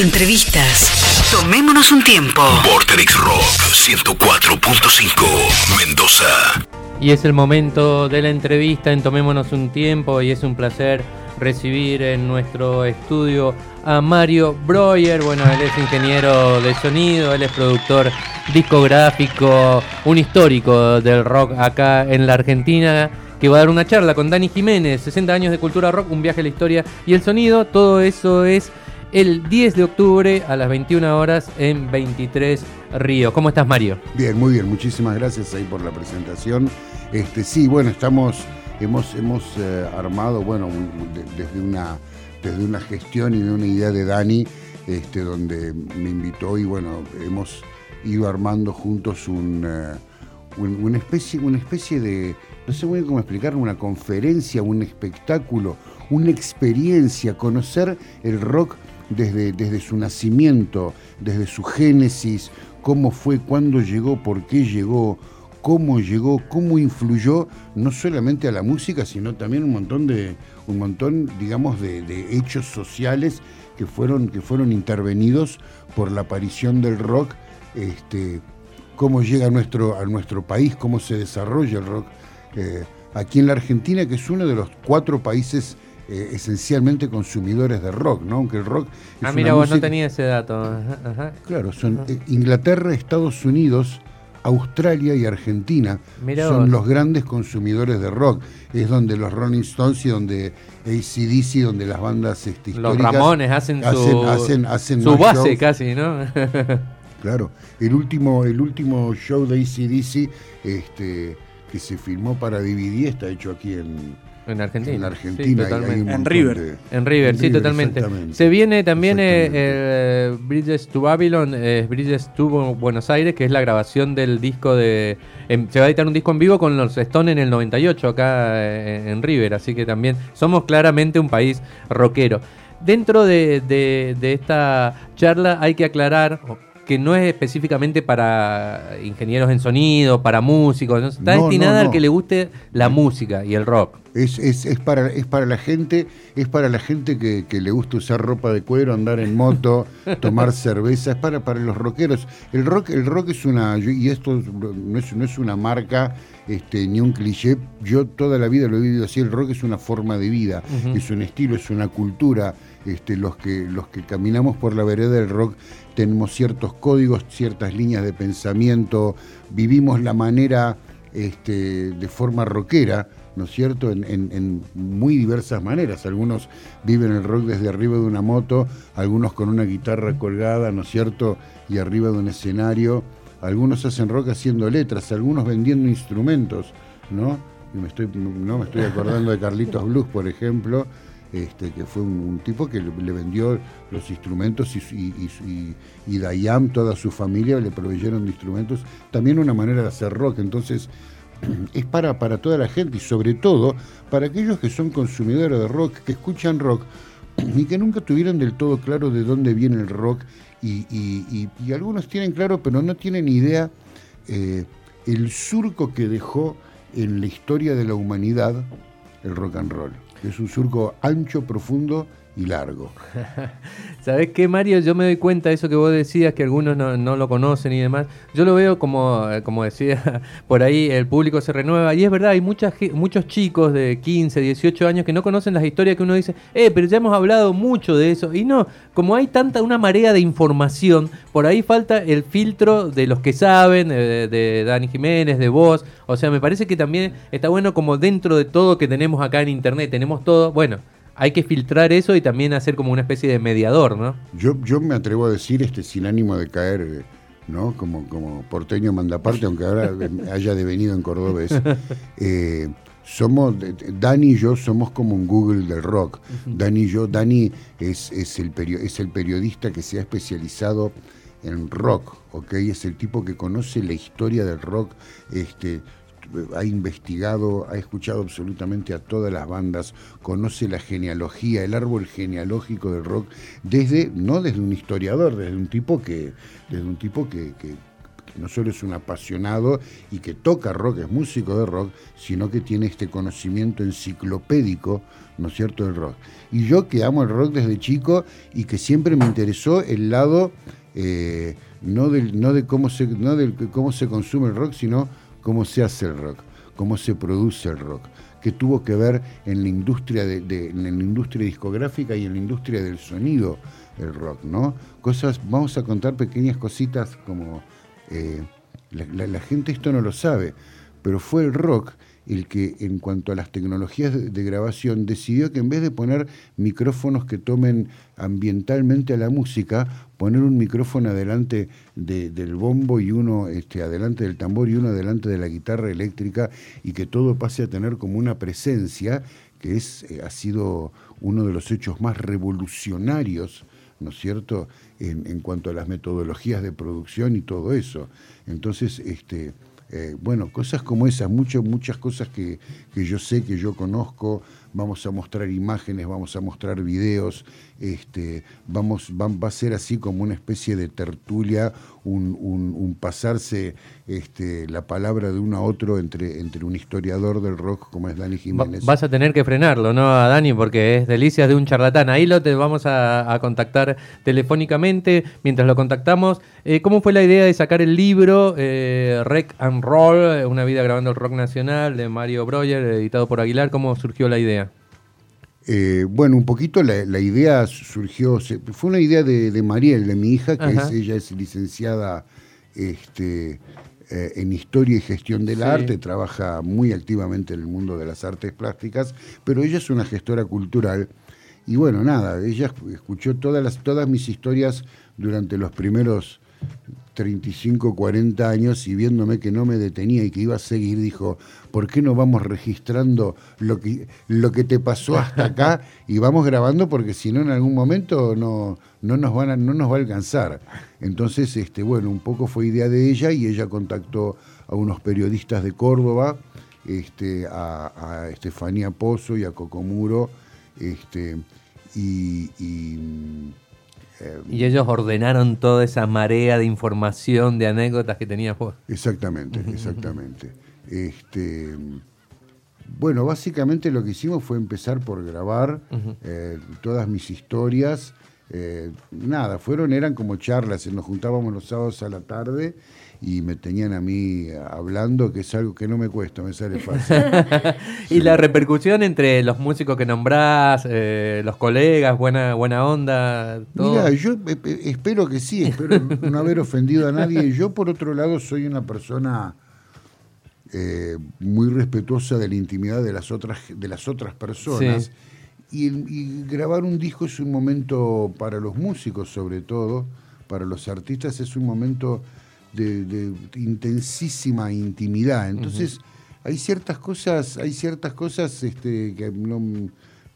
Entrevistas. Tomémonos un tiempo. Vorterix Rock 104.5 Mendoza. Y es el momento de la entrevista en Tomémonos un tiempo y es un placer recibir en nuestro estudio a Mario Breuer. Bueno, él es ingeniero de sonido, él es productor discográfico, un histórico del rock acá en la Argentina que va a dar una charla con Dani Jiménez, 60 años de cultura rock, un viaje a la historia y el sonido. Todo eso es el 10 de octubre a las 21 horas en 23 Río. ¿Cómo estás, Mario? Bien, muy bien. Muchísimas gracias ahí por la presentación. Este, sí, bueno, estamos, hemos, hemos eh, armado, bueno, desde una, desde una gestión y de una idea de Dani, este, donde me invitó y bueno, hemos ido armando juntos un, eh, una, especie, una especie de, no sé muy bien cómo explicarlo, una conferencia, un espectáculo, una experiencia, conocer el rock desde, desde su nacimiento, desde su génesis, cómo fue, cuándo llegó, por qué llegó, cómo llegó, cómo influyó no solamente a la música, sino también un montón de, un montón, digamos, de, hechos sociales que fueron, que fueron intervenidos por la aparición del rock, este, cómo llega a nuestro, a nuestro país, cómo se desarrolla el rock eh, aquí en la Argentina, que es uno de los cuatro países eh, esencialmente consumidores de rock, ¿no? Aunque el rock... ah, mira, vos no tenías ese dato. Claro, son eh, Inglaterra, Estados Unidos, Australia y Argentina son los grandes consumidores de rock. Es donde los Rolling Stones y donde ACDC, donde las bandas este, Los Ramones hacen, su, base casi, ¿no? claro. El último, el último show de ACDC este, que se filmó para DVD está hecho aquí en, en Argentina. En Argentina. en River. en River, sí, totalmente. Se viene también el, eh, Bridges to Babylon, eh, Bridges to Buenos Aires, que es la grabación del disco de... se va a editar un disco en vivo con los Stone en el 98 acá eh, en River, así que también somos claramente un país rockero. Dentro de, de esta charla hay que aclarar, que no es específicamente para ingenieros en sonido, para músicos, está destinada al que le guste la música y el rock. Es, es, es, para, es para la gente, es para la gente que, le gusta usar ropa de cuero, andar en moto, tomar cerveza, es para, para los rockeros. El rock, el rock es una, y esto no es, no es una marca este, ni un cliché, yo toda la vida lo he vivido así, el rock es una forma de vida, es un estilo, es una cultura. Este, los, que, los que caminamos por la vereda del rock tenemos ciertos códigos, ciertas líneas de pensamiento, vivimos la manera este, de forma rockera, ¿no es cierto?, en, muy diversas maneras. Algunos viven el rock desde arriba de una moto, algunos con una guitarra colgada, ¿no es cierto?, y arriba de un escenario. Algunos hacen rock haciendo letras, algunos vendiendo instrumentos, ¿no? Y me estoy, no me estoy acordando de Carlitos Blues, por ejemplo, este, que fue un, tipo que le, vendió los instrumentos y, y, y, toda su familia, le proveyeron de instrumentos. También una manera de hacer rock. Entonces, es para, para toda la gente y sobre todo para aquellos que son consumidores de rock, que escuchan rock y que nunca tuvieron del todo claro de dónde viene el rock y, algunos tienen claro pero no tienen idea eh, el surco que dejó en la historia de la humanidad el rock and roll. Es un surco ancho, profundo y largo. ¿Sabes qué, Mario? Yo me doy cuenta de eso que vos decías, que algunos no, lo conocen y demás. Yo lo veo como, eh, como decía por ahí, el público se renueva. Y es verdad, hay muchas, muchos chicos de 15, 18 años que no conocen las historias que uno dice, eh, pero ya hemos hablado mucho de eso. Y no, como hay tanta, una marea de información, por ahí falta el filtro de los que saben, de, de Dani Jiménez, de vos. O sea, me parece que también está bueno como dentro de todo que tenemos acá en Internet, tenemos todo, bueno hay que filtrar eso y también hacer como una especie de mediador, ¿no? Yo, yo me atrevo a decir, este, sin ánimo de caer, ¿no? Como, como porteño mandaparte, aunque ahora haya devenido en cordobés. Eh, somos, Dani y yo somos como un Google del rock. Dani y yo, Dani es, es, el es el periodista que se ha especializado en rock, ¿ok? Es el tipo que conoce la historia del rock, este, ha investigado, ha escuchado absolutamente a todas las bandas, conoce la genealogía, el árbol genealógico del rock, desde, no desde un historiador, desde un tipo que, desde un tipo que, no solo es un apasionado y que toca rock, es músico de rock, sino que tiene este conocimiento enciclopédico, ¿no es cierto?, del rock. Y yo que amo el rock desde chico y que siempre me interesó el lado eh, no, del, no de cómo se, no del cómo se consume el rock, sino cómo se hace el rock, cómo se produce el rock que tuvo que ver en la industria de, en la industria discográfica y en la industria del sonido el rock, ¿no? Cosas, vamos a contar pequeñas cositas como eh, la, gente esto no lo sabe, pero fue el rock el que en cuanto a las tecnologías de, grabación decidió que en vez de poner micrófonos que tomen ambientalmente a la música, poner un micrófono adelante del bombo y uno este, adelante del tambor y uno adelante de la guitarra eléctrica y que todo pase a tener como una presencia que es, eh, ha sido uno de los hechos más revolucionarios ¿no es cierto?, en, en, cuanto a las metodologías de producción y todo eso. Entonces, este, eh, bueno, cosas como esas, mucho, muchas cosas que, que, yo sé, que yo conozco, vamos a mostrar imágenes, vamos a mostrar videos, este, vamos, va, a ser así como una especie de tertulia, un, un, pasarse este, la palabra de uno a otro entre, entre un historiador del rock como es Dani Jiménez. Vas a tener que frenarlo, ¿no, a Dani? Porque es delicias de un charlatán. Ahí lo te vamos a, contactar telefónicamente. Mientras lo contactamos, eh, ¿cómo fue la idea de sacar el libro eh, Rec and Roll, una vida grabando el rock nacional de Mario Breuer, editado por Aguilar? ¿Cómo surgió la idea? Eh, bueno, un poquito la, idea surgió, fue una idea de, de Mariel, de mi hija, que es, ella es licenciada este, eh, en Historia y Gestión del Arte, trabaja muy activamente en el mundo de las artes plásticas, pero ella es una gestora cultural. Y bueno, nada, ella escuchó todas, las, todas mis historias durante los primeros 35, 40 años y viéndome que no me detenía y que iba a seguir, dijo, ¿por qué no vamos registrando lo que, lo que te pasó hasta acá y vamos grabando? Porque si no, en algún momento no, no, nos, van no nos va a alcanzar. Entonces, este, bueno, un poco fue idea de ella y ella contactó a unos periodistas de Córdoba, este, a, a Estefanía Pozo y a Cocomuro, este, y eh, y ellos ordenaron toda esa marea de información, de anécdotas que tenía vos. Exactamente, exactamente. este, bueno, básicamente lo que hicimos fue empezar por grabar eh, todas mis historias. Eh, nada, fueron, eran como charlas, nos juntábamos los sábados a la tarde y me tenían a mí hablando, que es algo que no me cuesta, me sale fácil. y la repercusión entre los músicos que nombrás, eh, los colegas, buena, buena onda, todo. Mira, yo espero que sí, espero no haber ofendido a nadie. Yo, por otro lado, soy una persona eh, muy respetuosa de la intimidad de las otras, de las otras personas. Y, y grabar un disco es un momento para los músicos, sobre todo, para los artistas, es un momento de, intensísima intimidad. Entonces, hay ciertas cosas, hay ciertas cosas este, que no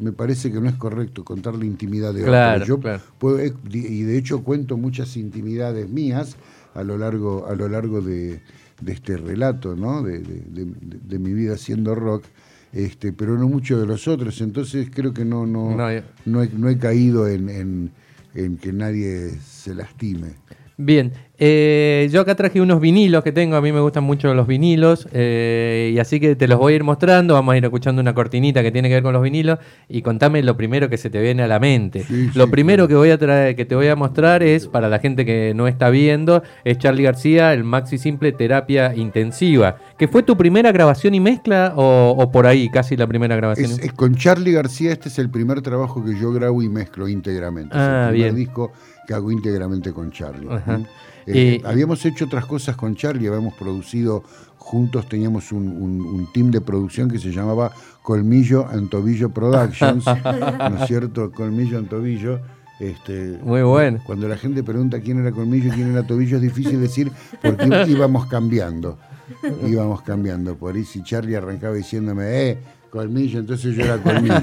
me parece que no es correcto contar la intimidad de claro, Yo Puedo, y de hecho cuento muchas intimidades mías a lo largo, a lo largo de, este relato, ¿no? De, mi vida haciendo rock. Este, pero no mucho de los otros, entonces creo que no, no, no, he, caído en, en que nadie se lastime. Bien, eh, yo acá traje unos vinilos que tengo, a mí me gustan mucho los vinilos, eh, y así que te los voy a ir mostrando, vamos a ir escuchando una cortinita que tiene que ver con los vinilos, y contame lo primero que se te viene a la mente. lo primero que voy a traer, que te voy a mostrar es, para la gente que no está viendo, es Charlie García, el Maxi Simple Terapia Intensiva, que fue tu primera grabación y mezcla, o, por ahí, casi la primera grabación. Es, con Charlie García, este es el primer trabajo que yo grabo y mezclo íntegramente. Ah, es el primer disco que hago íntegramente con Charlie. Eh, habíamos hecho otras cosas con Charlie, habíamos producido juntos, teníamos un, team de producción que se llamaba Colmillo and Tobillo Productions, ¿no es cierto? Colmillo and Tobillo. Este, Muy bueno. Cuando la gente pregunta quién era Colmillo y quién era Tobillo, es difícil decir porque íbamos cambiando. Íbamos cambiando. Por ahí si Charlie arrancaba diciéndome, eh, Colmillo, entonces yo era Colmillo.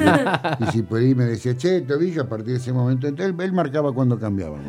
y si por ahí me decía, che, Tobillo, a partir de ese momento, entonces él, marcaba cuando cambiábamos.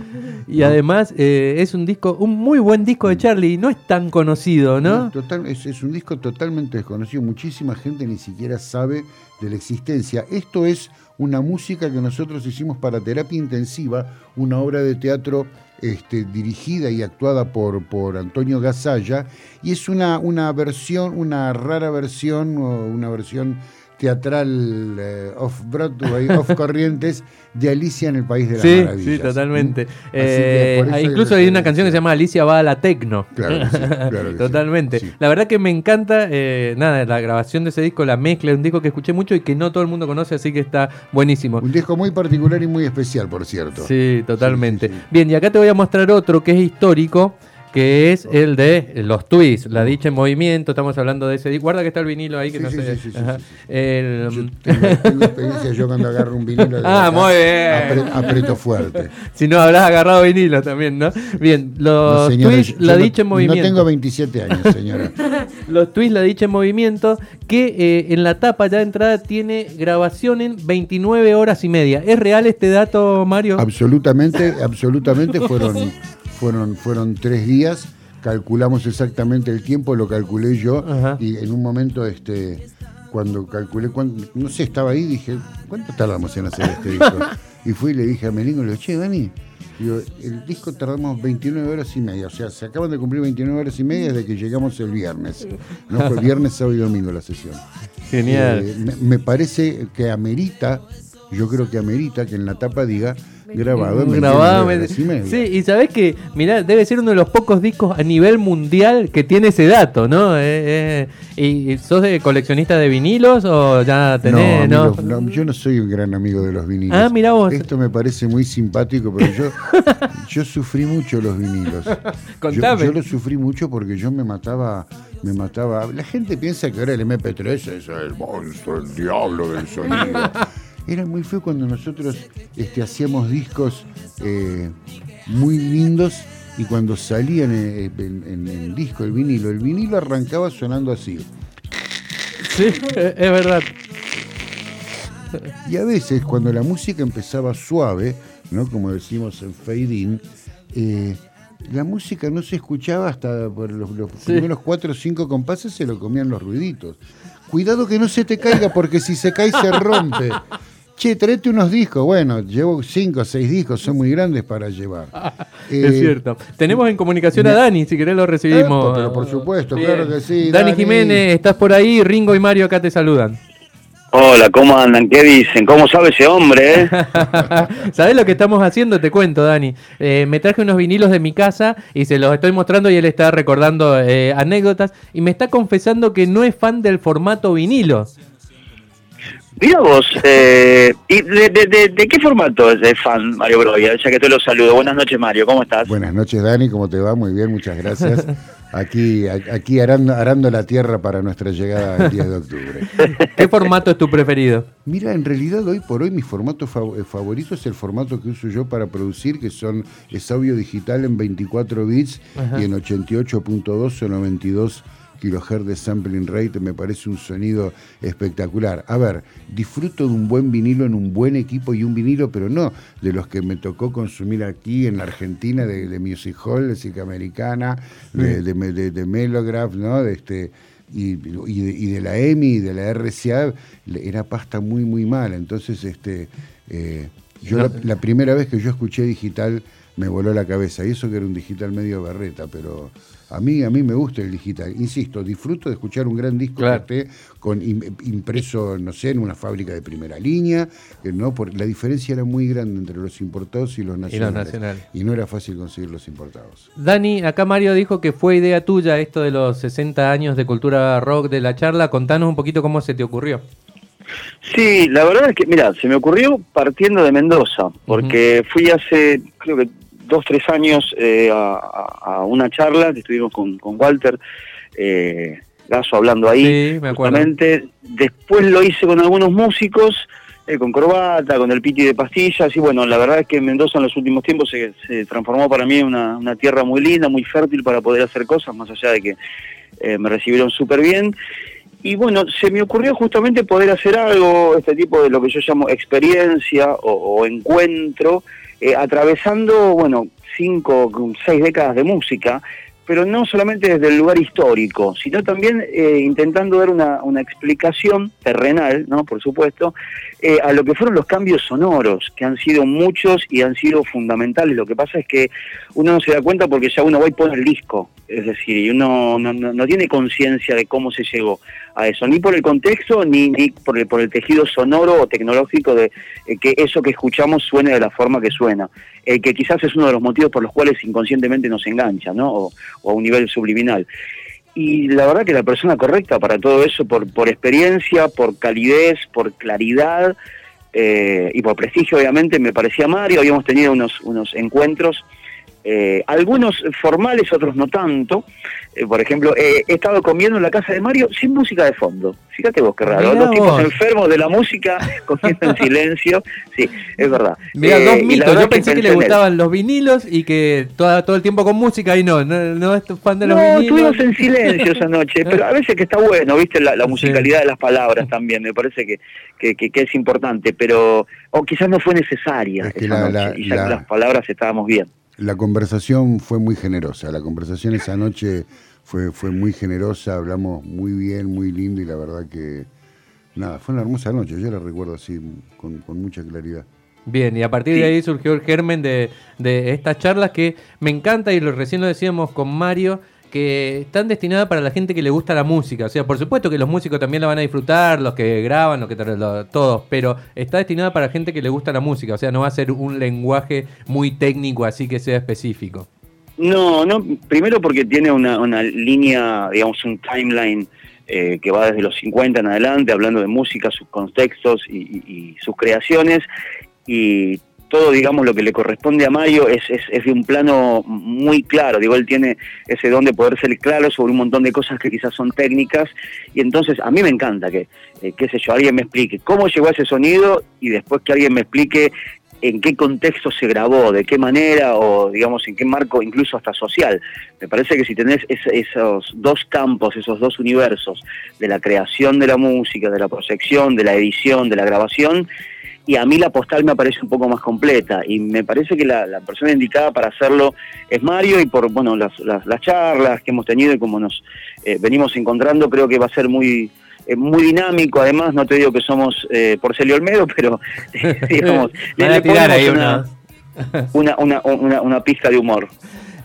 Y además eh, es un disco, un muy buen disco de Charlie, no es tan conocido, ¿no? Total, es, es, un disco totalmente desconocido, muchísima gente ni siquiera sabe de la existencia. Esto es una música que nosotros hicimos para terapia intensiva, una obra de teatro este, dirigida y actuada por, por Antonio Gasalla, y es una, una versión, una rara versión, una versión teatral eh, off Broadway, off Corrientes, de Alicia en el País de las Sí, Maravillas. sí, totalmente. Eh, ah, hay incluso hay una canción que se llama Alicia va a la tecno. Claro que sí, claro que. Totalmente. La verdad que me encanta, eh, nada, la grabación de ese disco, la mezcla, es un disco que escuché mucho y que no todo el mundo conoce, así que está buenísimo. Un disco muy particular y muy especial, por cierto. Sí, totalmente. Bien, y acá te voy a mostrar otro que es histórico, que es el de los twists, la dicha en movimiento, estamos hablando de ese. Guarda que está el vinilo ahí, que Sí, no sí, sé. sí. El- Yo tengo, tengo experiencia yo cuando agarro un vinilo. Ah, muy bien. apre- aprieto fuerte. si no habrás agarrado vinilo también, ¿no? Bien, los No, señora, la no- dicha en movimiento. No tengo 27 años, señora. Los twists, la dicha en movimiento, que eh, en la tapa ya de entrada tiene grabación en 29 horas y media. ¿Es real este dato, Mario? Absolutamente, absolutamente fueron, fueron, fueron tres días. Calculamos exactamente el tiempo, lo calculé yo Ajá. y en un momento, este, cuando calculé, cuán- no sé, estaba ahí, dije, ¿cuánto tardamos en hacer este disco? Y fui y le dije a Melingo, le digo, che, Dani, digo, el disco tardamos 29 horas y media, o sea, se acaban de cumplir 29 horas y media desde que llegamos el viernes. No fue viernes, sábado y domingo la sesión. Genial. Eh, me, me parece que amerita, yo creo que amerita que en la tapa diga grabado en 29 Grabado, media. Sí, y sabés que, mirá, debe ser uno de los pocos discos a nivel mundial que tiene ese dato, ¿no? Eh, eh, ¿y, sos de coleccionista de vinilos o ya tenés, no? amigo, no, yo no soy un gran amigo de los vinilos. Ah, mirá vos. Esto me parece muy simpático, pero yo, yo sufrí mucho los vinilos. Yo, Contame. yo lo sufrí mucho porque yo me mataba, me mataba. La gente piensa que ahora el MP3 es el monstruo, el diablo del sonido. Era muy feo cuando nosotros este, hacíamos discos eh, muy lindos y cuando salían en, en- en el disco, el vinilo, el vinilo arrancaba sonando así. Sí, es verdad. Y a veces cuando la música empezaba suave, ¿no? como decimos en Fade In, eh, la música no se escuchaba hasta por los, los Sí. primeros cuatro o cinco compases se lo comían los ruiditos. Cuidado que no se te caiga porque si se cae se rompe. Che, tráete unos discos. Bueno, llevo cinco o seis discos, son muy grandes para llevar. es cierto. Tenemos en comunicación a Dani, si querés lo recibimos. Pero por supuesto, Bien. claro que sí, Dani, Dani. Jiménez, estás por ahí, Ringo y Mario acá te saludan. Hola, ¿cómo andan? ¿Qué dicen? ¿Cómo sabe ese hombre? eh? ¿Sabés lo que estamos haciendo? Te cuento, Dani. Eh, me traje unos vinilos de mi casa y se los estoy mostrando y él está recordando eh, anécdotas y me está confesando que no es fan del formato vinilo. Mira vos, eh, ¿y de, de- de- de qué formato es de fan Mario Broya? Ya que te lo saludo. Buenas noches, Mario, ¿cómo estás? Buenas noches, Dani, ¿cómo te va? Muy bien, muchas gracias. Aquí, aquí arando, arando la tierra para nuestra llegada el 10 de octubre. ¿Qué formato es tu preferido? Mira, en realidad hoy por hoy mi formato eh, favorito es el formato que uso yo para producir, que son es audio digital en 24 bits Ajá. y en 88.2 o 92 kilohertz de sampling rate, me parece un sonido espectacular. A ver, disfruto de un buen vinilo en un buen equipo y un vinilo, pero no de los que me tocó consumir aquí en la Argentina, de, de Music Hall, de Sica Americana, de, de, de- de Melograph, ¿no? De este, y, y de, y de la EMI y de la RCA era pasta muy muy mala entonces este eh, yo la, la primera vez que yo escuché digital me voló la cabeza y eso que era un digital medio berreta pero a mí a mí me gusta el digital insisto disfruto de escuchar un gran disco Claro. que esté con im- impreso no sé en una fábrica de primera línea que no porque la diferencia era muy grande entre los importados y los nacionales nacionales. y no era fácil conseguir los importados Dani, acá Mario dijo que fue idea tuya esto de los 60 años de cultura rock de la charla. Contanos un poquito cómo se te ocurrió. Sí, la verdad es que, mira, se me ocurrió partiendo de Mendoza, porque fui hace, creo que dos, tres años eh, a, una charla que estuvimos con, con Walter eh, Gaso hablando ahí. Sí, me acuerdo. justamente. Después lo hice con algunos músicos, eh, con Corbata, con el Piti de Pastillas, y bueno, la verdad es que Mendoza en los últimos tiempos se, se transformó para mí en una, una tierra muy linda, muy fértil para poder hacer cosas, más allá de que eh, me recibieron súper bien. Y bueno, se me ocurrió justamente poder hacer algo, este tipo de lo que yo llamo experiencia o, o encuentro, eh, atravesando, bueno, cinco, seis décadas de música, pero no solamente desde el lugar histórico, sino también eh, intentando dar una, una, explicación terrenal, ¿no? por supuesto, eh, a lo que fueron los cambios sonoros, que han sido muchos y han sido fundamentales. Lo que pasa es que uno no se da cuenta porque ya uno va y pone el disco, es decir, y uno no, no, tiene conciencia de cómo se llegó a eso, ni por el contexto, ni, ni por, el, por el tejido sonoro o tecnológico de eh, que eso que escuchamos suene de la forma que suena, eh, que quizás es uno de los motivos por los cuales inconscientemente nos engancha, ¿no? O, a un nivel subliminal. Y la verdad que la persona correcta para todo eso, por, por experiencia, por calidez, por claridad eh, y por prestigio, obviamente, me parecía Mario. Habíamos tenido unos, unos encuentros eh, algunos formales, otros no tanto. Eh, por ejemplo, he estado comiendo en la casa de Mario sin música de fondo. Fíjate vos qué raro. Los tipos enfermos de la música comiendo en silencio. Sí, es verdad. Mira, dos eh, mitos. Yo pensé que, le gustaban los vinilos y que toda, todo el tiempo con música y no, no, es fan de los no, vinilos. estuvimos en silencio esa noche, pero a veces que está bueno, viste, la, musicalidad de las palabras también, me parece que, que, es importante, pero o quizás no fue necesaria esa noche y ya las palabras estábamos bien. La conversación fue muy generosa, la conversación esa noche fue, fue muy generosa, hablamos muy bien, muy lindo y la verdad que, nada, fue una hermosa noche, yo la recuerdo así con, mucha claridad. Bien, y a partir de ahí surgió el germen de, de estas charlas que me encanta y lo, recién lo decíamos con Mario, que están destinadas para la gente que le gusta la música. O sea, por supuesto que los músicos también la van a disfrutar, los que graban, los que todos, pero está destinada para gente que le gusta la música. O sea, no va a ser un lenguaje muy técnico así que sea específico. No, no, primero porque tiene una, línea, digamos, un timeline eh, que va desde los 50 en adelante, hablando de música, sus contextos y sus creaciones. Y todo, digamos, lo que le corresponde a Mario es, es, de un plano muy claro. Digo, él tiene ese don de poder ser claro sobre un montón de cosas que quizás son técnicas. Y entonces, a mí me encanta que, eh, qué sé yo, alguien me explique cómo llegó a ese sonido y después que alguien me explique en qué contexto se grabó, de qué manera o digamos en qué marco incluso hasta social. Me parece que si tenés esos dos campos, esos dos universos de la creación de la música, de la proyección, de la edición, de la grabación, y a mí la postal me parece un poco más completa y me parece que la, persona indicada para hacerlo es Mario y por bueno las, las, charlas que hemos tenido y como nos eh, venimos encontrando creo que va a ser muy eh, muy dinámico. Además no te digo que somos eh, Porcelio Olmedo pero digamos le, una, una, una, una, una pista de humor.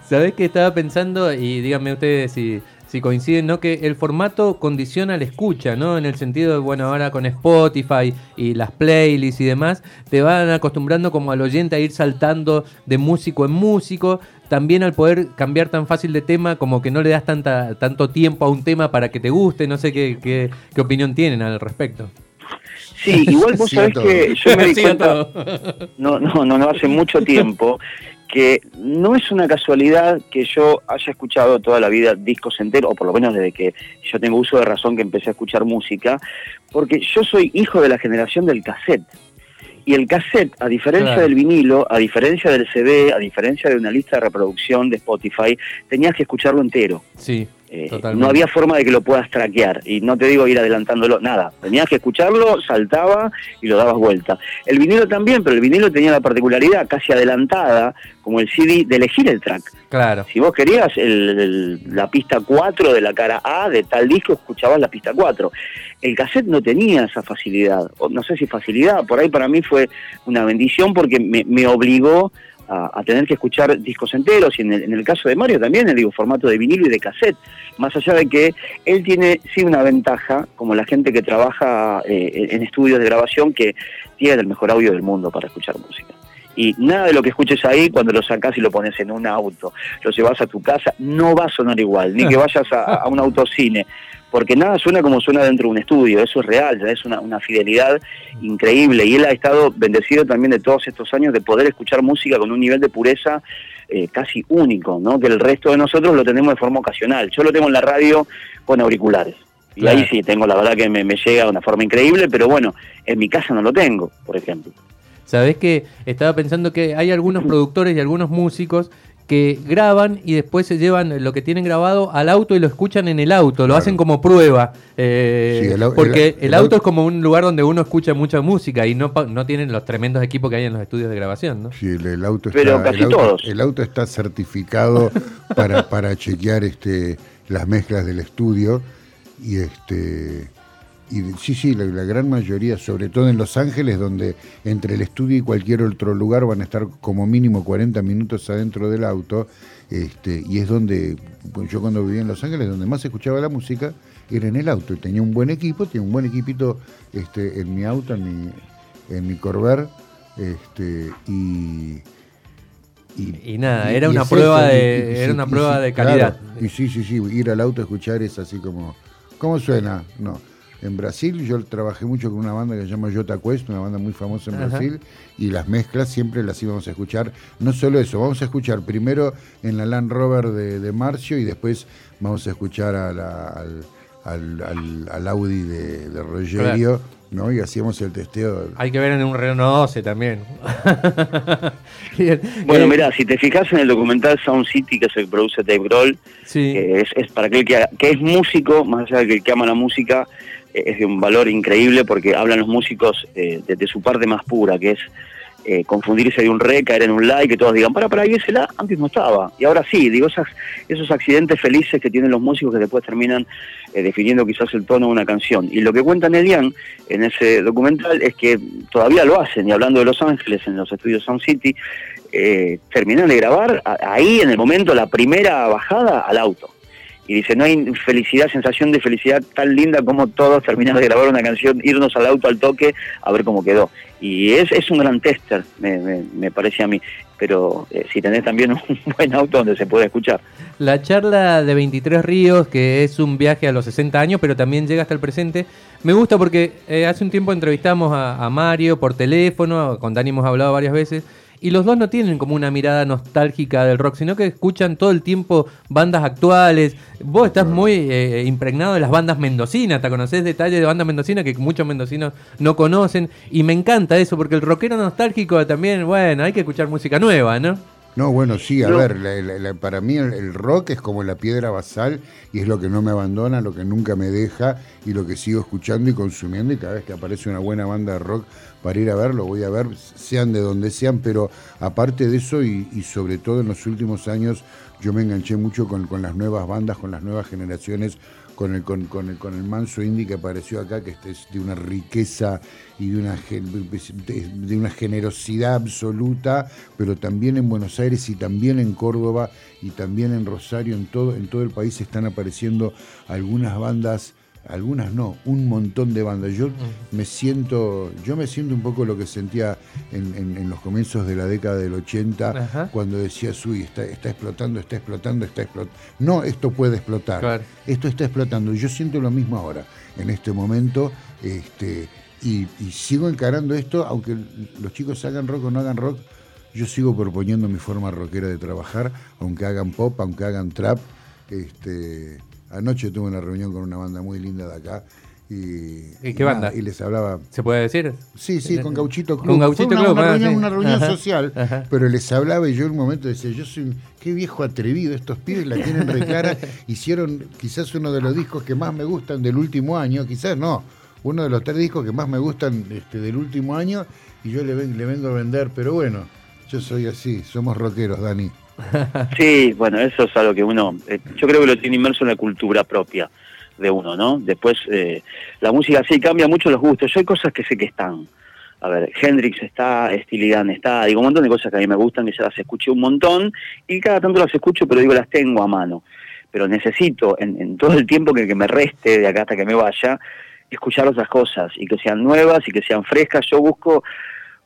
¿Sabés que estaba pensando? Y díganme ustedes si, si coinciden, ¿no? Que el formato condiciona la escucha, ¿no? En el sentido de, bueno, ahora con Spotify y las playlists y demás, te van acostumbrando como al oyente a ir saltando de músico en músico. También al poder cambiar tan fácil de tema, como que no le das tanta, tanto tiempo a un tema para que te guste. No sé qué, qué, qué opinión tienen al respecto. Sí, igual vos sabés que yo me di cuenta, no, no, no, no, hace mucho tiempo, que no es una casualidad que yo haya escuchado toda la vida discos enteros, o por lo menos desde que yo tengo uso de razón que empecé a escuchar música, porque yo soy hijo de la generación del cassette. Y el cassette, a diferencia del vinilo, a diferencia del CD, a diferencia de una lista de reproducción de Spotify, tenías que escucharlo entero. Sí. Eh, no había forma de que lo puedas traquear y no te digo ir adelantándolo, nada. Tenías que escucharlo, saltaba y lo dabas vuelta. El vinilo también, pero el vinilo tenía la particularidad casi adelantada, como el CD, de elegir el track. Claro. Si vos querías la pista 4 de la cara A de tal disco, escuchabas la pista 4. El cassette no tenía esa facilidad, no sé si facilidad, por ahí para mí fue una bendición porque me, me obligó a, tener que escuchar discos enteros y en el, caso de Mario también, digo, formato de vinilo y de cassette, más allá de que él tiene sí una ventaja, como la gente que trabaja eh, en estudios de grabación, que tiene el mejor audio del mundo para escuchar música. Y nada de lo que escuches ahí, cuando lo sacas y lo pones en un auto, lo llevas a tu casa, no va a sonar igual, ni que vayas a, a un autocine porque nada suena como suena dentro de un estudio, eso es real, ya es una, fidelidad increíble y él ha estado bendecido también de todos estos años de poder escuchar música con un nivel de pureza eh, casi único, ¿no? que el resto de nosotros lo tenemos de forma ocasional. Yo lo tengo en la radio con auriculares. Y ahí sí, tengo la verdad que me, me llega de una forma increíble, pero bueno, en mi casa no lo tengo, por ejemplo. Sabés que estaba pensando que hay algunos productores y algunos músicos que graban y después se llevan lo que tienen grabado al auto y lo escuchan en el auto, lo hacen como prueba. eh, Sí, el porque el- el, el auto au- es como un lugar donde uno escucha mucha música y no, pa- no tienen los tremendos equipos que hay en los estudios de grabación, ¿no? Sí, el, el auto Pero está, casi el auto, todos. el auto está certificado para, para chequear este las mezclas del estudio y este y sí sí la, la gran mayoría sobre todo en Los Ángeles donde entre el estudio y cualquier otro lugar van a estar como mínimo 40 minutos adentro del auto este y es donde yo cuando vivía en Los Ángeles donde más escuchaba la música era en el auto y tenía un buen equipo tenía un buen equipito este en mi auto en mi en mi Corvair este y Y nada, era una prueba eso, de- era una prueba de calidad. claro, y sí, sí, sí, ir al auto a escuchar es así como, ¿cómo suena? No. En Brasil yo trabajé mucho con una banda que se llama Jota Quest, una banda muy famosa en Ajá. Brasil, y las mezclas siempre las íbamos a escuchar. No solo eso, vamos a escuchar primero en la Land Rover de, de Marcio y después vamos a escuchar a la- al, al, al- al Audi de, de Rogerio, ¿no? Y hacíamos el testeo. Hay que ver en un Renault 12 también. Bueno, Eh, mirá, si te fijas en el documental Sound City, que es el que produce Dave Grohl, Sí. que es, es para aquel que, que es músico, más allá de que el que ama la música, es de un valor increíble porque hablan los músicos eh, desde su parte más pura, que es eh, confundirse de un re, caer en un y que todos digan, para, para, y ese la antes no estaba. Y ahora sí, digo, esas, esos accidentes felices que tienen los músicos que después terminan eh, definiendo quizás el tono de una canción. Y lo que cuenta Nelian en ese documental es que todavía lo hacen, y hablando de Los Ángeles, en los estudios Sound City, eh, terminan de grabar ahí en el momento, la primera bajada al auto. Y dice, no hay felicidad, sensación de felicidad tan linda como todos terminar de grabar una canción, irnos al auto al toque a ver cómo quedó. Y es, es un gran tester, me, me- me parece a mí. Pero eh, si tenés también un buen auto donde se puede escuchar. La charla de 23 Ríos, que es un viaje a los 60 años, pero también llega hasta el presente, me gusta porque eh, hace un tiempo entrevistamos a, a Mario por teléfono, con Dani hemos hablado varias veces, y los dos no tienen como una mirada nostálgica del rock, sino que escuchan todo el tiempo bandas actuales. Vos estás muy eh, impregnado de las bandas mendocinas, te conocés detalles de bandas mendocinas que muchos mendocinos no conocen, y me encanta eso, porque el rockero nostálgico también, bueno, hay que escuchar música nueva, ¿no? No, bueno, sí, a No. ver, la- la- la- para mí el, el rock es como la piedra basal y es lo que no me abandona, lo que nunca me deja y lo que sigo escuchando y consumiendo y cada vez que aparece una buena banda de rock para ir a ver, lo voy a ver, sean de donde sean, pero aparte de eso y, y sobre todo en los últimos años yo me enganché mucho con, las nuevas bandas, con las nuevas generaciones, con el, con, el, con el manso indie que apareció acá, que este es de una riqueza y de una, de una generosidad absoluta, pero también en Buenos Aires y también en Córdoba y también en Rosario, en todo, en todo el país están apareciendo algunas bandas, algunas no, un montón de bandas. Yo me siento, yo me siento un poco lo que sentía en, en- en los comienzos de la década del 80, Ajá. cuando decías, uy, está, está explotando, está explotando, está explotando. No, esto puede explotar. Claro. Esto está explotando. Yo siento lo mismo ahora, en este momento, este, y, y sigo encarando esto, aunque los chicos hagan rock o no hagan rock, yo sigo proponiendo mi forma rockera de trabajar, aunque hagan pop, aunque hagan trap. Este, anoche tuve una reunión con una banda muy linda de acá. Y, ¿Y qué banda? Y les hablaba ¿Se puede decir? Sí, sí, con Gauchito Club. Con Gauchito Fue una, Club, una ah, reunión, sí. una reunión social, ajá. pero les hablaba y yo en un momento decía, yo soy un, qué viejo atrevido, estos pibes la tienen reclara, hicieron quizás uno de los discos que más me gustan del último año, quizás no, uno de los tres discos que más me gustan este, del último año y yo le, ven- le vengo a vender, pero bueno, yo soy así, somos rockeros, Dani. Sí, bueno, eso es algo que uno, eh, yo creo que lo tiene inmerso en la cultura propia de uno, ¿no? Después, eh, la música sí cambia mucho los gustos. Yo hay cosas que sé que están. A ver, Hendrix está, Steely Dan está, digo, un montón de cosas que a mí me gustan, que ya las escuché un montón, y cada tanto las escucho, pero digo, las tengo a mano. Pero necesito, en, en todo el tiempo que, que me reste de acá hasta que me vaya, escuchar otras cosas, y que sean nuevas, y que sean frescas. Yo busco,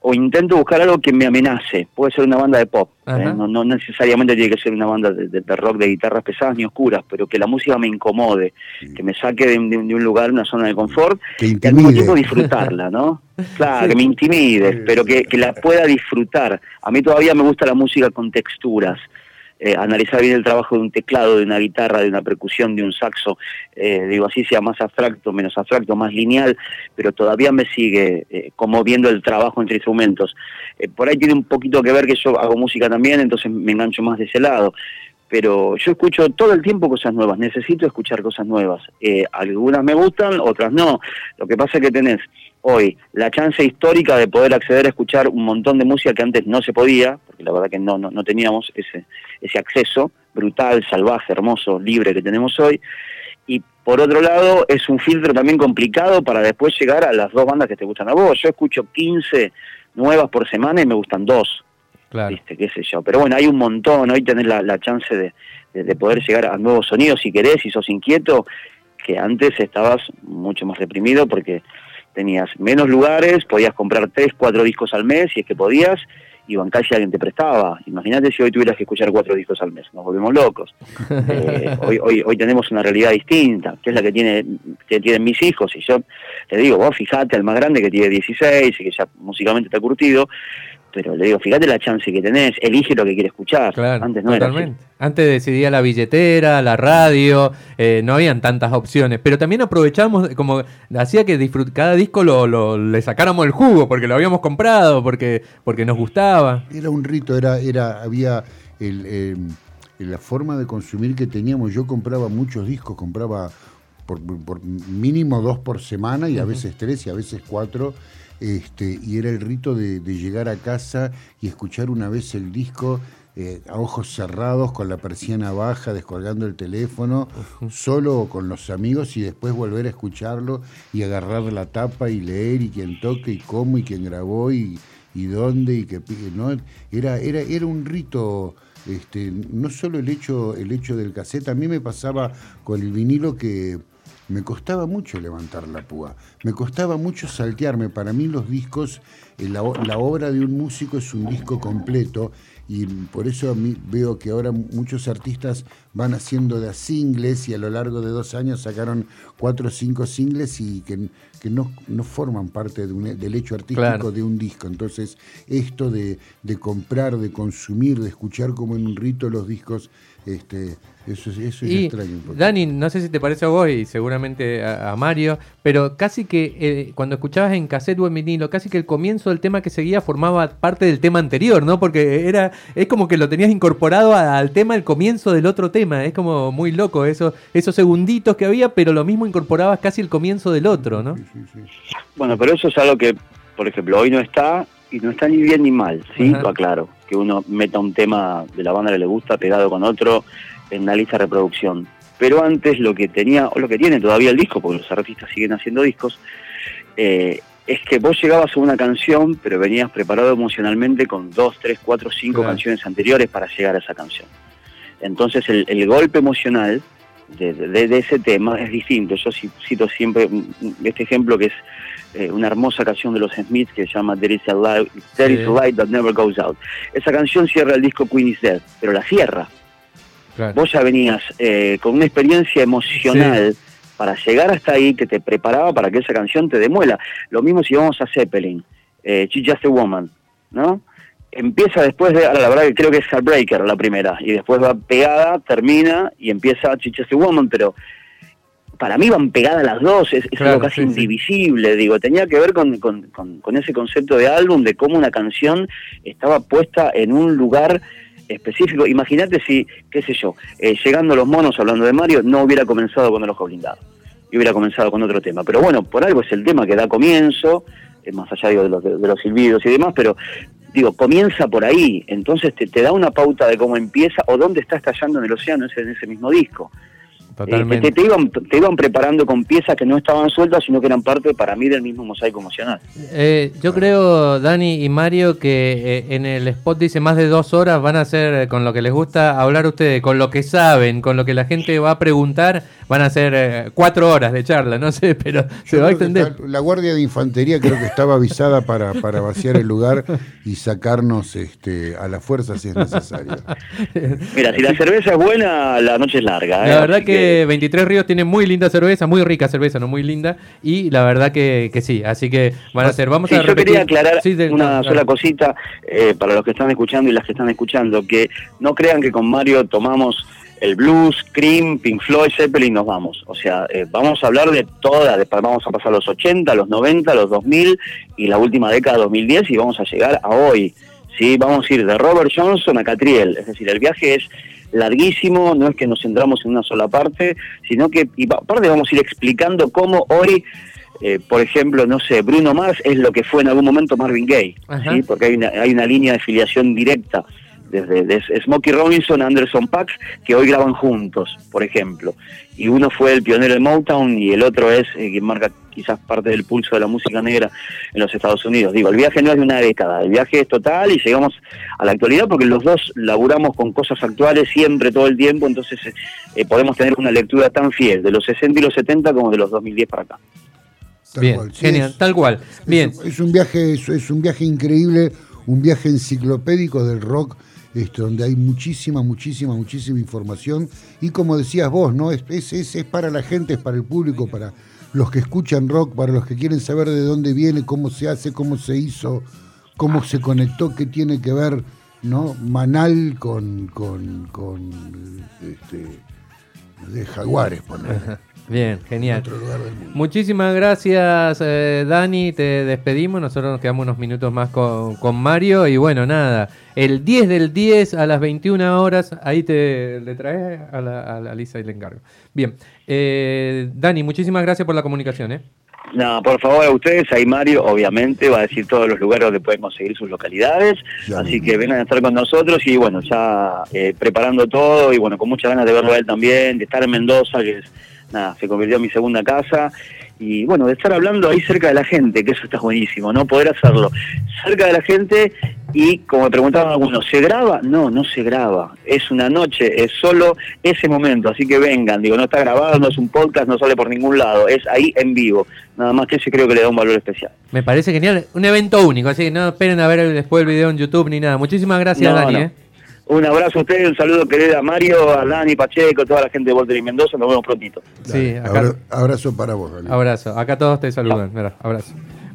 o intento buscar algo que me amenace. Puede ser una banda de pop. ¿eh? no, no necesariamente tiene que ser una banda de, de- de rock, de guitarras pesadas ni oscuras, pero que la música me incomode, que me saque de, de- de un lugar, una zona de confort, Que y al mismo tiempo disfrutarla, ¿no? Claro, que me intimide, Sí, pero que, que la pueda disfrutar. A mí todavía me gusta la música con texturas. Eh, analizar bien el trabajo de un teclado, de una guitarra, de una percusión, de un saxo, eh, digo así sea más abstracto, menos abstracto, más lineal, pero todavía me sigue eh, como viendo el trabajo entre instrumentos. Eh, por ahí tiene un poquito que ver que yo hago música también, entonces me engancho más de ese lado. Pero yo escucho todo el tiempo cosas nuevas, necesito escuchar cosas nuevas. Eh, algunas me gustan, otras no. Lo que pasa es que tenés hoy la chance histórica de poder acceder a escuchar un montón de música que antes no se podía, porque la verdad que no, no, no teníamos ese, ese acceso brutal, salvaje, hermoso, libre que tenemos hoy. Y por otro lado, es un filtro también complicado para después llegar a las dos bandas que te gustan a vos. Yo escucho 15 nuevas por semana y me gustan dos. Claro. ¿viste? qué sé yo. Pero bueno, hay un montón, hoy tenés la, la chance de, de- de poder llegar a nuevos sonidos si querés, si sos inquieto, que antes estabas mucho más reprimido porque tenías menos lugares, podías comprar tres, cuatro discos al mes, si es que podías, y bancar si alguien te prestaba. Imagínate si hoy tuvieras que escuchar cuatro discos al mes, nos volvemos locos. Eh, hoy, hoy, hoy tenemos una realidad distinta, que es la que tiene que tienen mis hijos, y yo te digo, vos fijate al más grande que tiene 16 y que ya musicalmente está curtido, pero le digo, fíjate la chance que tenés, elige lo que quiere escuchar. Claro, Antes no era así. totalmente. Antes decidía la billetera, la radio, eh, no habían tantas opciones, pero también aprovechábamos, como hacía que disfrut cada disco lo, lo- le sacáramos el jugo, porque lo habíamos comprado, porque, porque nos gustaba. Era un rito, era, era, había el, eh, la forma de consumir que teníamos. Yo compraba muchos discos, compraba por, por mínimo dos por semana y a veces tres y a veces cuatro. Este, y era el rito de, de llegar a casa y escuchar una vez el disco eh, a ojos cerrados, con la persiana baja, descolgando el teléfono, solo o con los amigos y después volver a escucharlo y agarrar la tapa y leer y quién toque y cómo y quién grabó y, y dónde y qué no era era era un rito este no solo el hecho el hecho del cassette a mí me pasaba con el vinilo que me costaba mucho levantar la púa, me costaba mucho saltearme. Para mí los discos, eh, la, la obra de un músico es un disco completo y por eso a mí veo que ahora muchos artistas van haciendo de singles y a lo largo de dos años sacaron cuatro o cinco singles y que, que no, no forman parte de un- del hecho artístico Claro. de un disco. Entonces, esto de, de comprar, de consumir, de escuchar como en un rito los discos, este, eso, es- eso es Y extraño. Dani, no sé si te parece a vos y seguramente a, a Mario, pero casi que eh, cuando escuchabas en cassette o en vinilo, casi que el comienzo del tema que seguía formaba parte del tema anterior, ¿no? Porque era es como que lo tenías incorporado a- al tema el comienzo del otro tema, es como muy loco eso, esos segunditos que había, pero lo mismo incorporabas casi el comienzo del otro, ¿no? Sí, sí, sí. Bueno, pero eso es algo que, por ejemplo, hoy no está y no está ni bien ni mal, ¿sí? Ajá. Lo aclaro. Que uno meta un tema de la banda que le gusta pegado con otro en la lista de reproducción. Pero antes lo que tenía, o lo que tiene todavía el disco, porque los artistas siguen haciendo discos, eh, es que vos llegabas a una canción, pero venías preparado emocionalmente con dos, tres, cuatro, cinco Claro. canciones anteriores para llegar a esa canción. Entonces el, el golpe emocional de, de- de ese tema es distinto. Yo ci- cito siempre este ejemplo que es eh, una hermosa canción de los Smiths que se llama There is a light, There is a light that never goes out. Esa canción cierra el disco Queen is Dead, pero la cierra. Claro. Vos ya venías eh, con una experiencia emocional para llegar hasta ahí que te preparaba para que esa canción te demuela. Lo mismo si vamos a Zeppelin, eh, She's Just a Woman, ¿no? Empieza después de, ahora la verdad que creo que es Heartbreaker la primera, y después va pegada, termina y empieza She's Just a Woman, pero para mí van pegadas las dos, es, es Claro, algo casi sí, sí. indivisible, digo, tenía que ver con, con- con- con ese concepto de álbum, de cómo una canción estaba puesta en un lugar específico. Imagínate si, qué sé yo, eh, llegando los monos, hablando de Mario, no hubiera comenzado con el ojo blindado, y hubiera comenzado con otro tema. Pero bueno, por algo es el tema que da comienzo, eh, más allá digo, de, los, de los silbidos y demás, pero digo, comienza por ahí, entonces te, te da una pauta de cómo empieza o dónde está estallando en el océano ese, en ese mismo disco. Eh, Totalmente. te, te iban, te iban preparando con piezas que no estaban sueltas, sino que eran parte para mí del mismo mosaico emocional. Eh, yo creo, Dani y Mario, que eh, en el spot dice más de dos horas van a ser eh, con lo que les gusta hablar ustedes, con lo que saben, con lo que la gente va a preguntar, van a ser eh, cuatro horas de charla, no sé, pero se Yo va a extender. la Guardia de Infantería creo que estaba avisada para, para vaciar el lugar y sacarnos este, a la fuerza si es necesario. Mira, si la cerveza es buena, la noche es larga. ¿eh? La verdad que que 23 Ríos tiene muy linda cerveza, muy rica cerveza, no muy linda, y la verdad que, que sí, así que van a ser, vamos Sí, a yo repetir. quería aclarar Sí, de- una no, sola claro. cosita eh, para los que están escuchando y las que están escuchando, que no crean que con Mario tomamos el blues, Cream, Pink Floyd, Zeppelin y nos vamos. O sea, eh, vamos a hablar de todas, de- vamos a pasar los 80, los 90, los 2000 y la última década 2010 y vamos a llegar a hoy. ¿sí? Vamos a ir de Robert Johnson a Catriel, es decir, el viaje es larguísimo, no es que nos centramos en una sola parte, sino que, y aparte vamos a ir explicando cómo hoy eh, por ejemplo, no sé, Bruno Mars es lo que fue en algún momento Marvin Gaye. ¿sí? porque hay una, hay una línea de filiación directa desde de Smokey Robinson a Anderson Pax que hoy graban juntos, por ejemplo. Y uno fue el pionero de Motown y el otro es eh, quien marca quizás parte del pulso de la música negra en los Estados Unidos. Digo, el viaje no es de una década, el viaje es total y llegamos a la actualidad porque los dos laburamos con cosas actuales siempre, todo el tiempo, entonces eh, podemos tener una lectura tan fiel de los 60 y los 70 como de los 2010 para acá. Tal Bien, cual, sí, genial, es- tal cual. Bien, un- Es, un viaje, es, es un viaje increíble, un viaje enciclopédico del rock, este, donde hay muchísima, muchísima, muchísima información. Y como decías vos, ¿no? Es, es, es- para la gente, es para el público, para los que escuchan rock, para los que quieren saber de dónde viene, cómo se hace, cómo se hizo, cómo se conectó, qué tiene que ver, ¿no? Manal con, con, con este, de Jaguares, ponele, bien, genial. otro lugar del mundo. Muchísimas gracias, eh, Dani. Te despedimos. Nosotros nos quedamos unos minutos más con, con Mario. Y bueno, nada. El 10 del 10 a las 21 horas. Ahí te le traes a, la, a la Lisa y le encargo. Bien. Eh, Dani, muchísimas gracias por la comunicación. ¿eh? No, por favor a ustedes, ahí Mario obviamente va a decir todos los lugares donde pueden conseguir sus localidades, Ya así que vengan a estar con nosotros y bueno, ya eh, preparando todo y bueno, con muchas ganas de verlo a él también, de estar en Mendoza, que es, nada, se convirtió en mi segunda casa y bueno, de estar hablando ahí cerca de la gente, que eso está buenísimo, ¿no? Poder hacerlo cerca de la gente y como me preguntaban algunos, ¿se graba? No, no se graba, es una noche, es solo ese momento, así que vengan, digo, no está grabado, no es un podcast, no sale por ningún lado, es ahí en vivo, nada más que ese creo que le da un valor especial. Me parece genial. Un evento único. Así que no esperen a ver después el video en YouTube ni nada. Muchísimas gracias, No, Dani. no. ¿eh? Un abrazo a ustedes, un saludo querida a Mario, a Dani Pacheco, toda la gente de Volter y Mendoza, nos vemos prontito. Sí, acá- abrazo para vos, Dani. Abrazo. Acá todos te saludan. Mira, abrazo.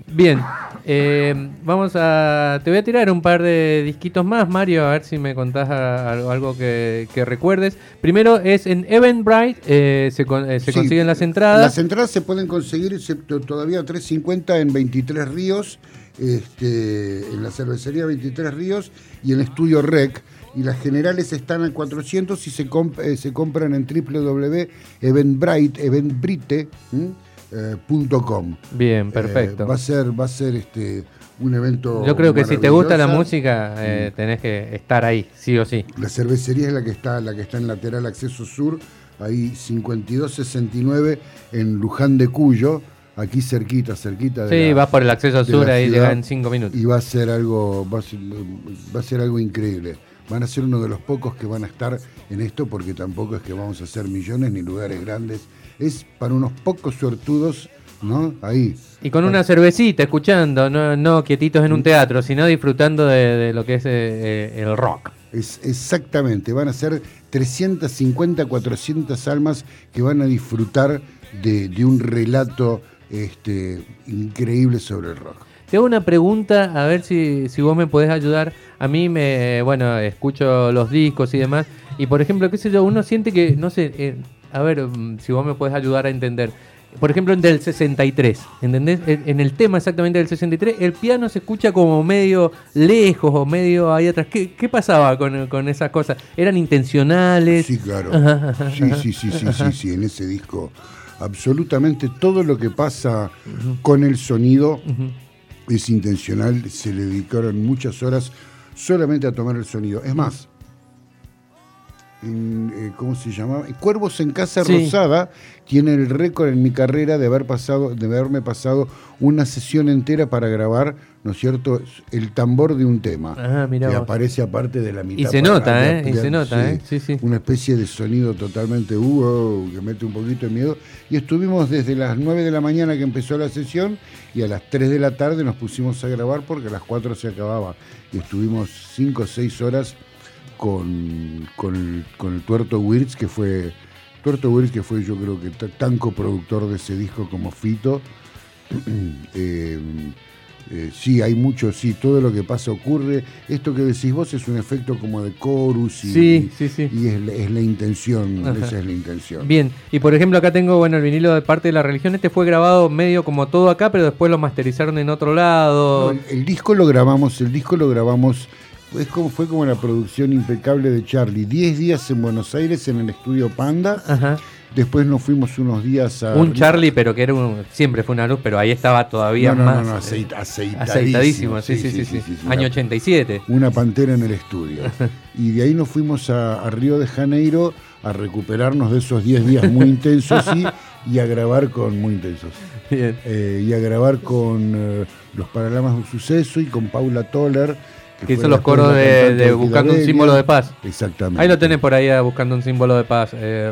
Bien, eh, vamos a. Te voy a tirar un par de disquitos más, Mario, a ver si me contás a- algo, algo que, que recuerdes. Primero es en Eventbrite, eh, se, con- eh, se Sí, consiguen las entradas. Las entradas se pueden conseguir se- to- todavía a 3.50 en 23 Ríos, este, en la cervecería 23 Ríos y en el estudio REC. Y las generales están a 400 y se, comp- eh, se compran en www.eventbrite, eventbrite, ¿m? eh. Bien, Eh, perfecto. va a ser, va a ser este, un evento. Yo creo que si te gusta la música, eh, tenés que estar ahí, sí o sí. La cervecería es la que está, la que está en lateral acceso sur, ahí 5269 en Luján de Cuyo, aquí cerquita, cerquita de Sí, la- vas por el acceso sur, ahí llega en cinco minutos. y va a ser algo, va a ser, va a ser algo increíble. Van a ser uno de los pocos que van a estar en esto porque tampoco es que vamos a hacer millones ni lugares grandes. Es para unos pocos suertudos, ¿no? Ahí. Y con una cervecita, escuchando, no, no quietitos en un teatro, sino disfrutando de, de lo que es eh, eh, el rock. Es exactamente, van a ser 350, 400 almas que van a disfrutar de, de un relato este, increíble sobre el rock. Te hago una pregunta, a ver si, si vos me podés ayudar. A mí me, bueno, escucho los discos y demás. Y por ejemplo, qué sé yo, uno siente que, no sé, eh, a ver mm, si vos me podés ayudar a entender. Por ejemplo, en del 63, ¿entendés? En, el tema exactamente del 63, el piano se escucha como medio lejos o medio ahí atrás. ¿Qué, qué pasaba con, con esas cosas? ¿Eran intencionales? Sí, claro. Sí, sí, sí, sí, sí, sí, en ese disco. Absolutamente todo lo que pasa con el sonido es intencional. Se le dedicaron muchas horas solamente a tomar el sonido. Es más, en, eh, ¿cómo se llama? Cuervos en Casa Sí. Rosada tiene el récord en mi carrera de haber pasado, de haberme pasado una sesión entera para grabar, ¿no es cierto?, el tambor de un tema. Ah, mirá que vos. aparece aparte de la mitad. se para nota, ¿eh? Y se nota, ¿eh? Sí, sí. Una especie de sonido totalmente uh, que mete un poquito de miedo. Y estuvimos desde las 9 de la mañana que empezó la sesión y a las 3 de la tarde nos pusimos a grabar porque a las 4 se acababa. Y estuvimos 5 o 6 horas con, con, el, con el tuerto Wirtz, que fue Tuerto Wills, que fue yo creo que ta- tan coproductor de ese disco como Fito. Eh, eh, sí, hay mucho, sí, todo lo que pasa ocurre. Esto que decís vos es un efecto como de chorus y, Sí, sí, sí. y es, la- es la intención, Ajá. esa es la intención. Bien, y por ejemplo acá tengo, bueno, el vinilo de parte de la religión, este fue grabado medio como todo acá, pero después lo masterizaron en otro lado. No, el disco lo grabamos, el disco lo grabamos, es como, fue como la producción impecable de Charlie. Diez días en Buenos Aires en el estudio Panda. Ajá. Después nos fuimos unos días a. Un Charlie, pero que era un, siempre fue una luz, pero ahí estaba todavía No, no, más. no, no, eh, aceit- aceitadísimo. aceitadísimo, sí, sí, sí, sí. Año Una- 87. Una pantera en el estudio. Y de ahí nos fuimos a, a Río de Janeiro a recuperarnos de esos 10 días muy intensos y, y a grabar con. Muy intensos. Bien. Eh, y a grabar con eh, los Paralamas del Suceso y con Paula Toller. Que hizo los coros de, de Buscando un símbolo de paz. Exactamente. Ahí lo tenés por ahí, ah, Buscando un símbolo de paz, eh.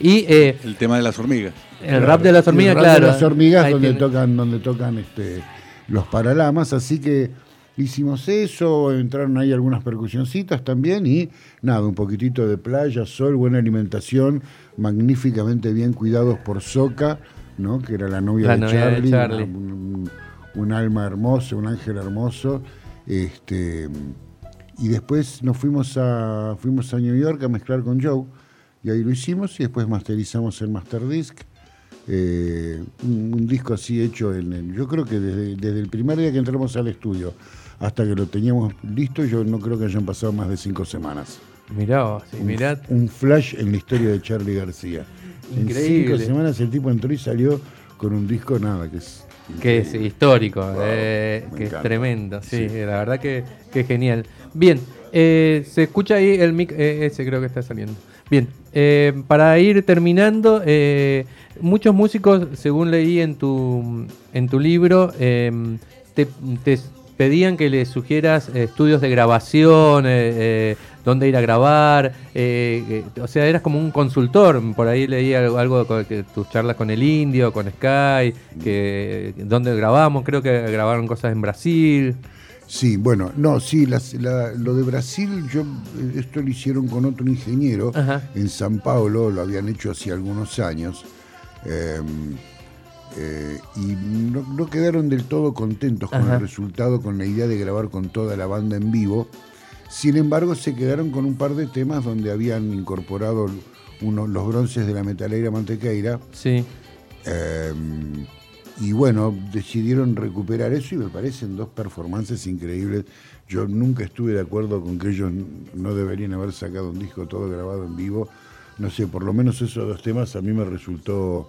Y eh, El tema de las hormigas. el rap de las Y el hormigas, rap claro. De las hormigas ahí donde tiene. tocan, donde tocan este, los paralamas, así que hicimos eso, entraron ahí algunas percusioncitas también y nada, un poquitito de playa, sol, buena alimentación, magníficamente bien cuidados por Soca, ¿no? que era la novia, La de, novia de Charlie, un, un alma hermosa, un ángel hermoso. Este, y después nos fuimos a, fuimos a New York a mezclar con Joe, y ahí lo hicimos, y después masterizamos el Master Disc. Eh, un, un disco así hecho en el- yo creo que desde, desde el primer día que entramos al estudio hasta que lo teníamos listo, yo no creo que hayan pasado más de cinco semanas. Mirá sí, Un- mirá. Un, flash en la historia de Charlie García. Increíble. En cinco semanas el tipo entró y salió con un disco nada, que es. Que es histórico, Wow, eh, que es tremendo, sí, Sí. la verdad que, que genial. Bien, eh, se escucha ahí el mic, eh, ese creo que está saliendo. Bien, eh, para ir terminando, eh, muchos músicos, según leí en tu, en tu libro, eh, te, te pedían que les sugieras eh, estudios de grabación, eh, eh, dónde ir a grabar, o sea, eras como un consultor, por ahí leí algo, algo de tus charlas con el Indio, con Sky, que dónde grabamos, creo que grabaron cosas en Brasil. Sí, bueno, no, sí, las- la- lo de Brasil, yo eh, esto lo hicieron con otro ingeniero Ajá. en San Paulo, lo habían hecho hace algunos años, eh, eh, y no, no quedaron del todo contentos con Ajá. el resultado, con la idea de grabar con toda la banda en vivo. Sin embargo, se quedaron con un par de temas donde habían incorporado uno- los bronces de la metalera Mantequeira. Sí. Eh, y bueno, decidieron recuperar eso y me parecen dos performances increíbles. Yo nunca estuve de acuerdo con que ellos no deberían haber sacado un disco todo grabado en vivo. No sé, por lo menos esos dos temas a mí me resultó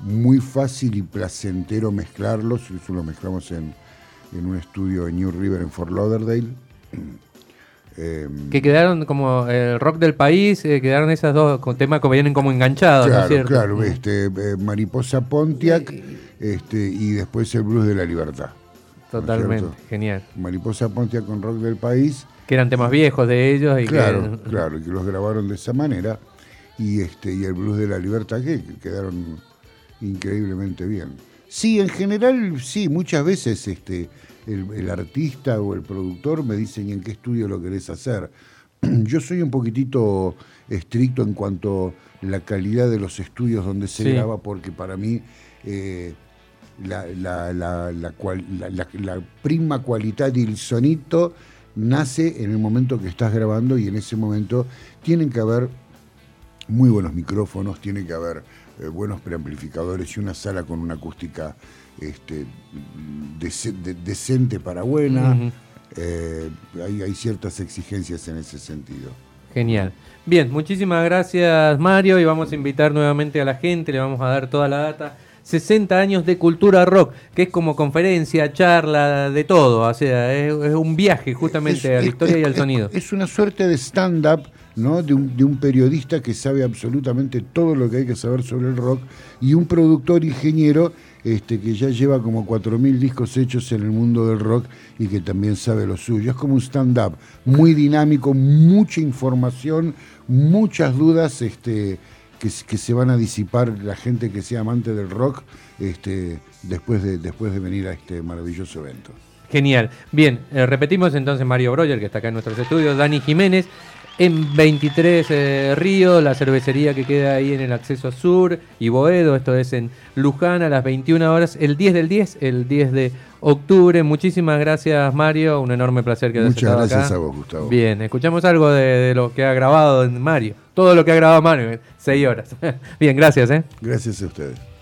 muy fácil y placentero mezclarlos. Eso lo mezclamos en, en un estudio en New River, en Fort Lauderdale. Eh, Que quedaron como el rock del país, eh, quedaron esas dos con temas que vienen como enganchados, ¿no es Claro, cierto? claro, este, eh, Mariposa Pontiac este, y después el Blues de la Libertad. ¿no es Totalmente, genial. Mariposa Pontiac con Rock del País. Que eran temas viejos de ellos y Claro, que... claro, y que los grabaron de esa manera. Y este y el Blues de la Libertad que, que quedaron increíblemente bien. Sí, en general, sí, muchas veces este, el, el artista o el productor me dicen "¿Y en qué estudio lo querés hacer. Yo soy un poquitito estricto en cuanto a la calidad de los estudios donde se Sí. graba, porque para mí eh, la prima cualidad del sonito nace en el momento que estás grabando y en ese momento tienen que haber muy buenos micrófonos, tiene que haber eh, buenos preamplificadores y una sala con una acústica este, dece- de- decente para buena. Eh, hay, hay ciertas exigencias en ese sentido. Genial. Bien, muchísimas gracias Mario y vamos a invitar nuevamente a la gente, le vamos a dar toda la data. 60 años de cultura rock, que es como conferencia, charla, de todo, o sea, es, es un viaje justamente Es- a la es- historia y al sonido. Es una suerte de stand-up ¿no? de, un, de un periodista que sabe absolutamente todo lo que hay que saber sobre el rock y un productor ingeniero este, que ya lleva como 4.000 discos hechos en el mundo del rock y que también sabe lo suyo. Es como un stand-up muy dinámico, mucha información, muchas dudas este, que, se van a disipar la gente que sea amante del rock este, después, de, venir a este maravilloso evento. Genial. Bien, eh, repetimos entonces Mario Breuer, que está acá en nuestros estudios, Dani Jiménez. En 23 eh, Río, la cervecería que queda ahí en el acceso sur y Boedo, esto es en Luján a las 21 horas, el 10 del 10, el 10 de octubre. Muchísimas gracias Mario, un enorme placer que Muchas estado gracias acá. a vos, Gustavo. Bien, escuchamos algo de, de lo que ha grabado Mario, todo lo que ha grabado Mario, 6 horas. Bien, gracias. ¿eh? Gracias a ustedes.